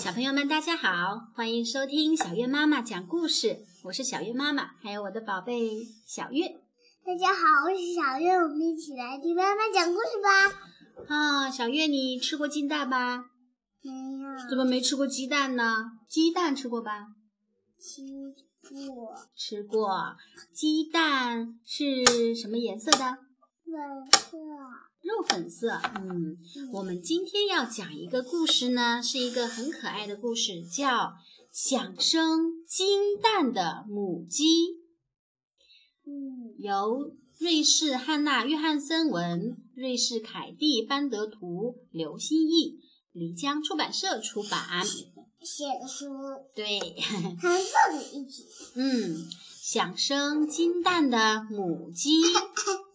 小朋友们，大家好，欢迎收听小月妈妈讲故事。我是小月妈妈，还有我的宝贝小月。大家好，我是小月，我们一起来听妈妈讲故事吧。啊，小月，你吃过鸡蛋吧？没有。怎么没吃过鸡蛋呢？鸡蛋吃过吧？吃过。吃过。鸡蛋是什么颜色的？粉色。肉粉色，嗯，我们今天要讲一个故事呢，是一个很可爱的故事，叫《想生金蛋的母鸡》。嗯，由瑞士汉娜·约翰森文，瑞士凯蒂·班德图，刘心义，漓江出版社出版。写的书。对，红色的一起。嗯，想生金蛋的母鸡。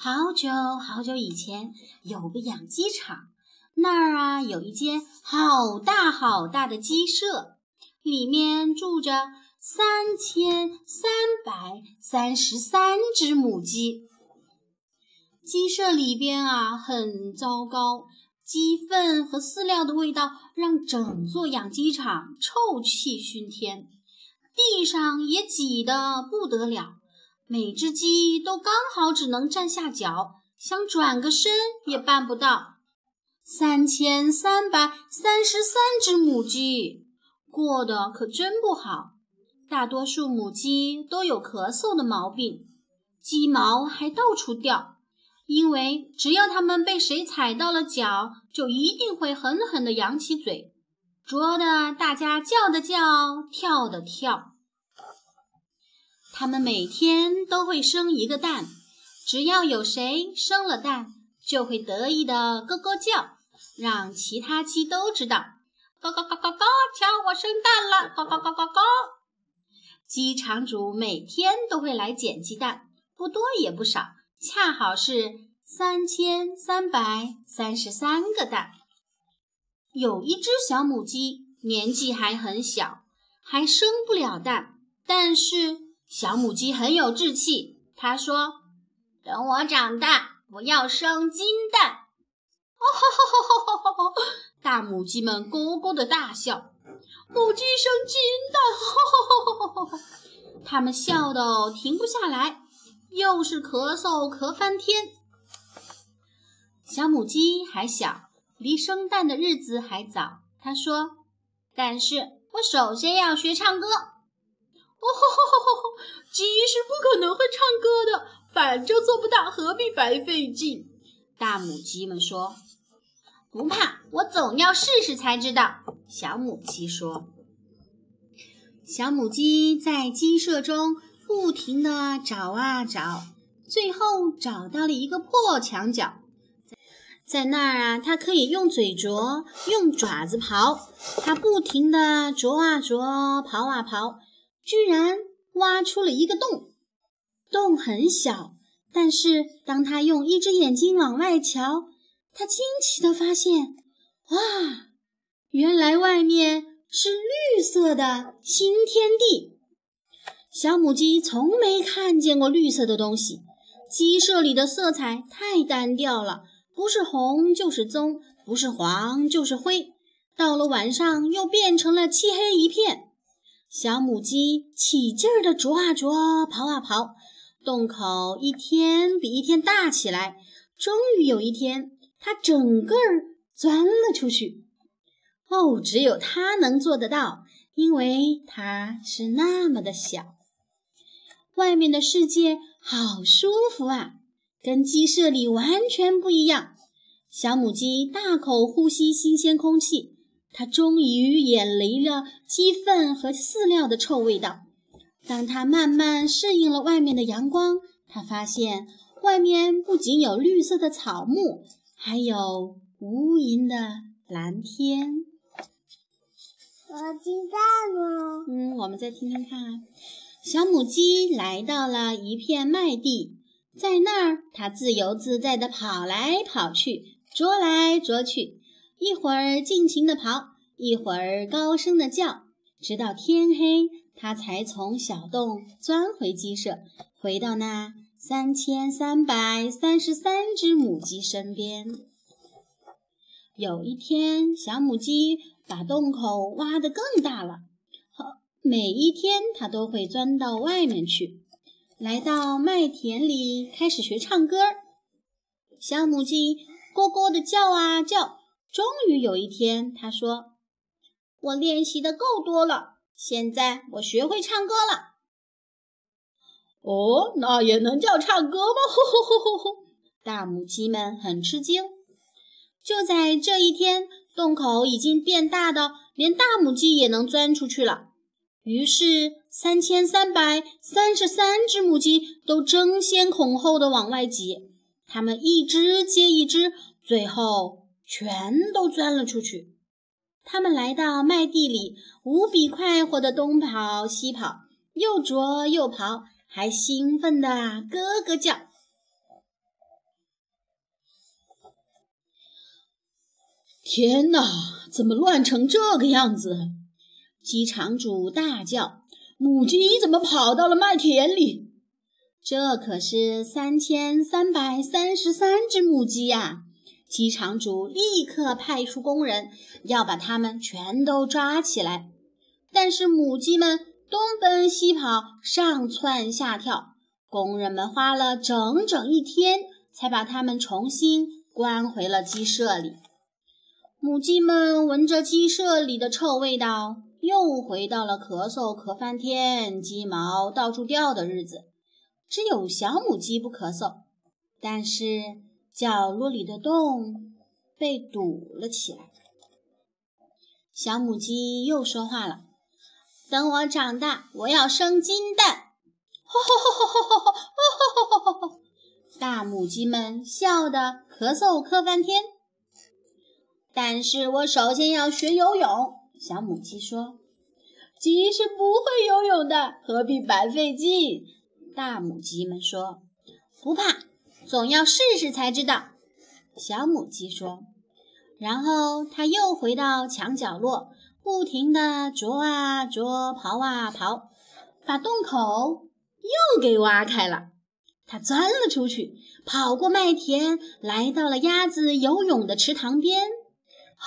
好久好久以前，有个养鸡场，那儿啊有一间好大好大的鸡舍，里面住着三千三百三十三只母鸡。鸡舍里边啊很糟糕，鸡粪和饲料的味道让整座养鸡场臭气熏天，地上也挤得不得了。每只鸡都刚好只能站下脚，想转个身也办不到。三千三百三十三只母鸡过得可真不好，大多数母鸡都有咳嗽的毛病，鸡毛还到处掉，因为只要它们被谁踩到了脚，就一定会狠狠地扬起嘴，啄得大家叫的叫，跳的跳。它们每天都会生一个蛋，只要有谁生了蛋，就会得意的咯咯叫，让其他鸡都知道。咯咯咯咯咯，瞧我生蛋了！咯咯咯咯咯。鸡场主每天都会来捡鸡蛋，不多也不少，恰好是三千三百三十三个蛋。有一只小母鸡，年纪还很小，还生不了蛋，但是。小母鸡很有志气，它说：“等我长大，我要生金蛋。”哦吼吼吼吼吼吼！大母鸡们咯咯的大笑。母鸡生金蛋，吼吼吼吼吼！它们笑得停不下来，又是咳嗽咳翻天。小母鸡还小，离生蛋的日子还早。它说：“但是我首先要学唱歌。”哦吼吼吼吼！鸡是不可能会唱歌的，反正做不到，何必白费劲？大母鸡们说：“不怕，我总要试试才知道。”小母鸡说：“小母鸡在鸡舍中不停地找啊找，最后找到了一个破墙角，在那儿啊，它可以用嘴啄，用爪子刨。它不停地啄啊啄，刨啊刨。”居然挖出了一个洞，洞很小，但是当他用一只眼睛往外瞧，他惊奇地发现，哇，原来外面是绿色的新天地。小母鸡从没看见过绿色的东西，鸡舍里的色彩太单调了，不是红就是棕，不是黄就是灰，到了晚上又变成了漆黑一片。小母鸡起劲儿地啄啊啄，刨啊刨，洞口一天比一天大起来。终于有一天，它整个儿钻了出去。哦，只有它能做得到，因为它是那么的小。外面的世界好舒服啊，跟鸡舍里完全不一样。小母鸡大口呼吸新鲜空气。它终于远离了鸡粪和饲料的臭味道。当它慢慢适应了外面的阳光，他发现外面不仅有绿色的草木，还有无垠的蓝天。我听蛋了。嗯，我们再听听看。小母鸡来到了一片麦地，在那儿，它自由自在地跑来跑去，啄来啄去。一会儿尽情地跑，一会儿高声地叫，直到天黑，它才从小洞钻回鸡舍，回到那三千三百三十三只母鸡身边。有一天，小母鸡把洞口挖得更大了。每一天，它都会钻到外面去，来到麦田里，开始学唱歌。小母鸡咯咯地叫啊叫。终于有一天，他说：“我练习的够多了，现在我学会唱歌了。”哦，那也能叫唱歌吗？吼吼吼吼吼！大母鸡们很吃惊。就在这一天，洞口已经变大到连大母鸡也能钻出去了。于是，三千三百三十三只母鸡都争先恐后的往外挤，它们一只接一只，最后全都钻了出去。他们来到麦地里，无比快活地东跑西跑，又啄又刨，还兴奋地咯咯叫。天哪，怎么乱成这个样子？鸡场主大叫：“母鸡怎么跑到了麦田里？这可是三千三百三十三只母鸡呀！”鸡场主立刻派出工人，要把它们全都抓起来。但是母鸡们东奔西跑，上窜下跳，工人们花了整整一天，才把它们重新关回了鸡舍里。母鸡们闻着鸡舍里的臭味道。又回到了咳嗽咳翻天、鸡毛到处掉的日子。只有小母鸡不咳嗽，但是角落里的洞被堵了起来。小母鸡又说话了：“等我长大，我要生金蛋！”吼吼吼吼吼吼吼吼吼吼！大母鸡们笑得咳嗽咳翻天。但是我首先要学游泳。小母鸡说：“鸡是不会游泳的，何必白费劲？”大母鸡们说：“不怕，总要试试才知道。”小母鸡说。然后它又回到墙角落，不停地啄啊啄，刨啊刨，把洞口又给挖开了。它钻了出去，跑过麦田，来到了鸭子游泳的池塘边。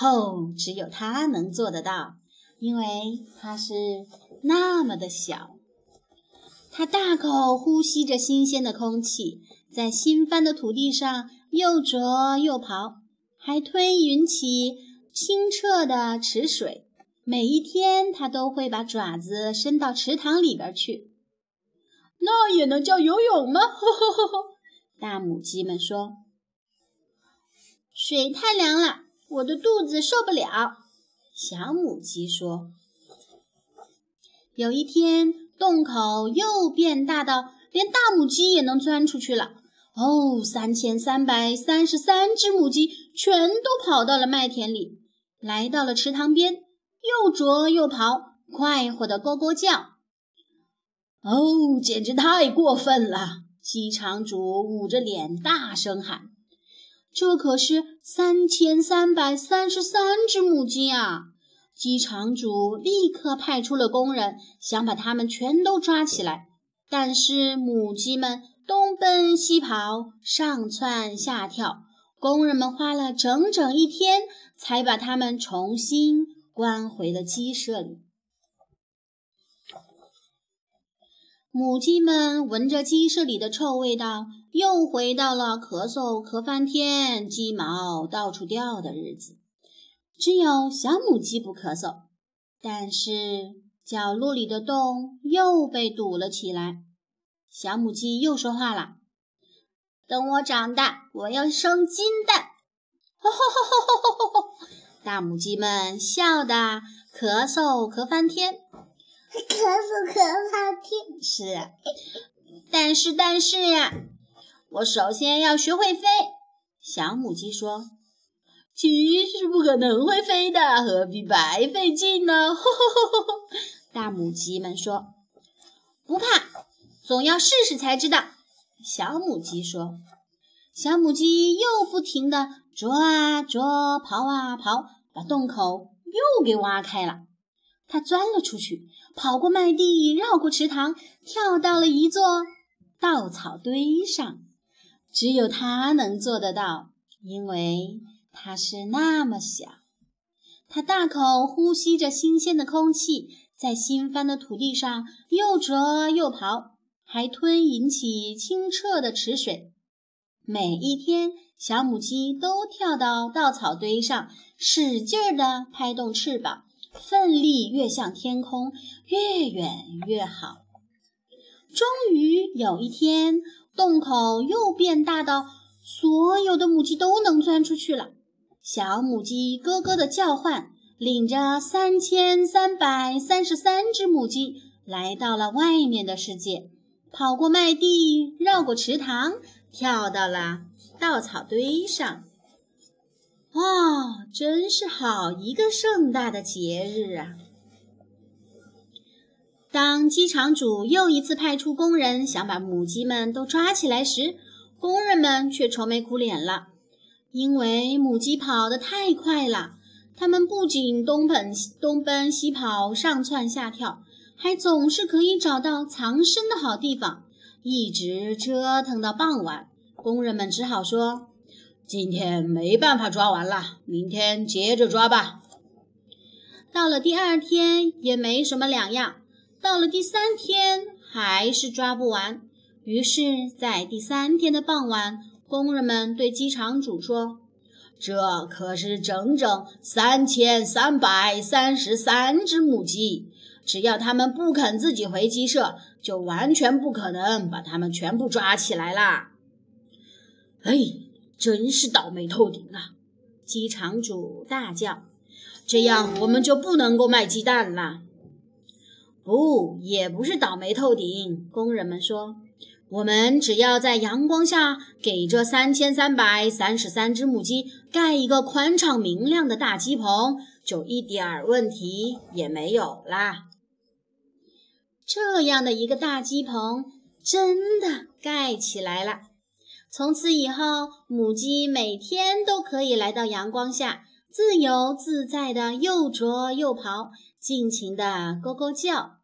哦，只有它能做得到，因为它是那么的小。它大口呼吸着新鲜的空气，在新翻的土地上又啄又刨，还吞匀起清澈的池水。每一天，它都会把爪子伸到池塘里边去。那也能叫游泳吗？大母鸡们说：“水太凉了。”我的肚子受不了，小母鸡说。有一天，洞口又变大到连大母鸡也能钻出去了。哦，三千三百三十三只母鸡全都跑到了麦田里，来到了池塘边，又啄又刨，快活的咕咕叫。哦，简直太过分了！鸡场主捂着脸大声喊。这可是三千三百三十三只母鸡啊！鸡场主立刻派出了工人，想把它们全都抓起来。但是母鸡们东奔西跑，上窜下跳，工人们花了整整一天，才把它们重新关回了鸡舍里。母鸡们闻着鸡舍里的臭味道，又回到了咳嗽咳翻天、鸡毛到处掉的日子。只有小母鸡不咳嗽，但是角落里的洞又被堵了起来。小母鸡又说话了：“等我长大，我要生金蛋！”吼吼吼吼吼吼吼！大母鸡们笑得咳嗽咳翻天。咳嗽咳翻天是，但是但是呀，我首先要学会飞。小母鸡说：“鸡是不可能会飞的，何必白费劲呢？”大母鸡们说：“不怕，总要试试才知道。”小母鸡说。小母鸡又不停地啄啊啄，刨啊刨，把洞口又给挖开了。它钻了出去，跑过麦地，绕过池塘，跳到了一座稻草堆上。只有它能做得到，因为它是那么小。它大口呼吸着新鲜的空气，在新翻的土地上又啄又刨，还吞饮起清澈的池水。每一天，小母鸡都跳到稻草堆上，使劲儿地拍动翅膀，奋力跃向天空，越远越好。终于有一天，洞口又变大到所有的母鸡都能钻出去了。小母鸡咯咯地叫唤，领着三千三百三十三只母鸡来到了外面的世界，跑过麦地，绕过池塘，跳到了稻草堆上。哇，真是好一个盛大的节日啊！当鸡场主又一次派出工人想把母鸡们都抓起来时，工人们却愁眉苦脸了。因为母鸡跑得太快了，它们不仅东奔东奔西跑、上窜下跳，还总是可以找到藏身的好地方，一直折腾到傍晚。工人们只好说：“今天没办法抓完了，明天接着抓吧。”到了第二天也没什么两样，到了第三天还是抓不完。于是，在第三天的傍晚。工人们对机场主说：“这可是整整三千三百三十三只母鸡，只要他们不肯自己回鸡舍，就完全不可能把他们全部抓起来啦！”哎，真是倒霉透顶啊！鸡场主大叫：“这样我们就不能够卖鸡蛋了。”不，也不是倒霉透顶。工人们说。我们只要在阳光下给这三千三百三十三只母鸡盖一个宽敞明亮的大鸡棚，就一点儿问题也没有啦。这样的一个大鸡棚真的盖起来了。从此以后，母鸡每天都可以来到阳光下，自由自在地又啄又刨，尽情的咕咕叫。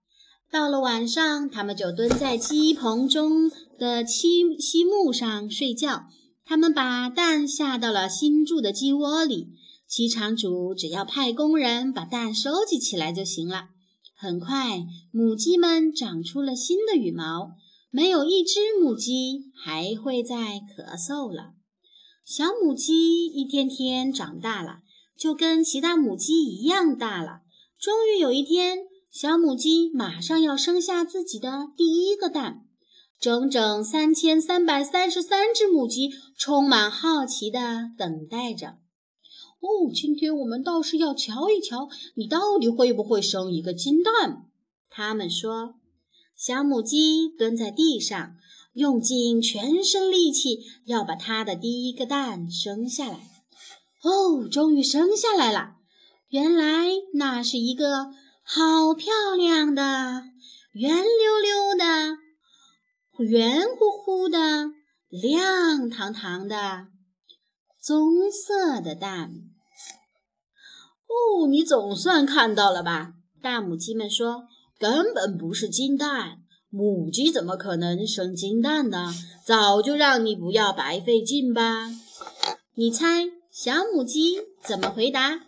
到了晚上，它们就蹲在鸡棚中的漆漆木上睡觉。它们把蛋下到了新筑的鸡窝里，鸡场主只要派工人把蛋收集起来就行了。很快，母鸡们长出了新的羽毛，没有一只母鸡还会再咳嗽了。小母鸡一天天长大了，就跟其他母鸡一样大了。终于有一天。小母鸡马上要生下自己的第一个蛋，整整三千三百三十三只母鸡充满好奇地等待着。哦，今天我们倒是要瞧一瞧，你到底会不会生一个金蛋？他们说。小母鸡蹲在地上，用尽全身力气要把它的第一个蛋生下来。哦，终于生下来了！原来那是一个。好漂亮的，圆溜溜的，圆乎乎的，亮堂堂的，棕色的蛋。哦，你总算看到了吧？大母鸡们说：“根本不是金蛋，母鸡怎么可能生金蛋呢？早就让你不要白费劲吧？”你猜小母鸡怎么回答？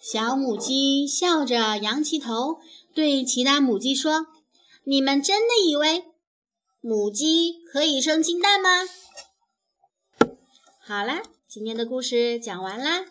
小母鸡笑着扬起头，对其他母鸡说：“你们真的以为母鸡可以生金蛋吗？”好啦，今天的故事讲完啦。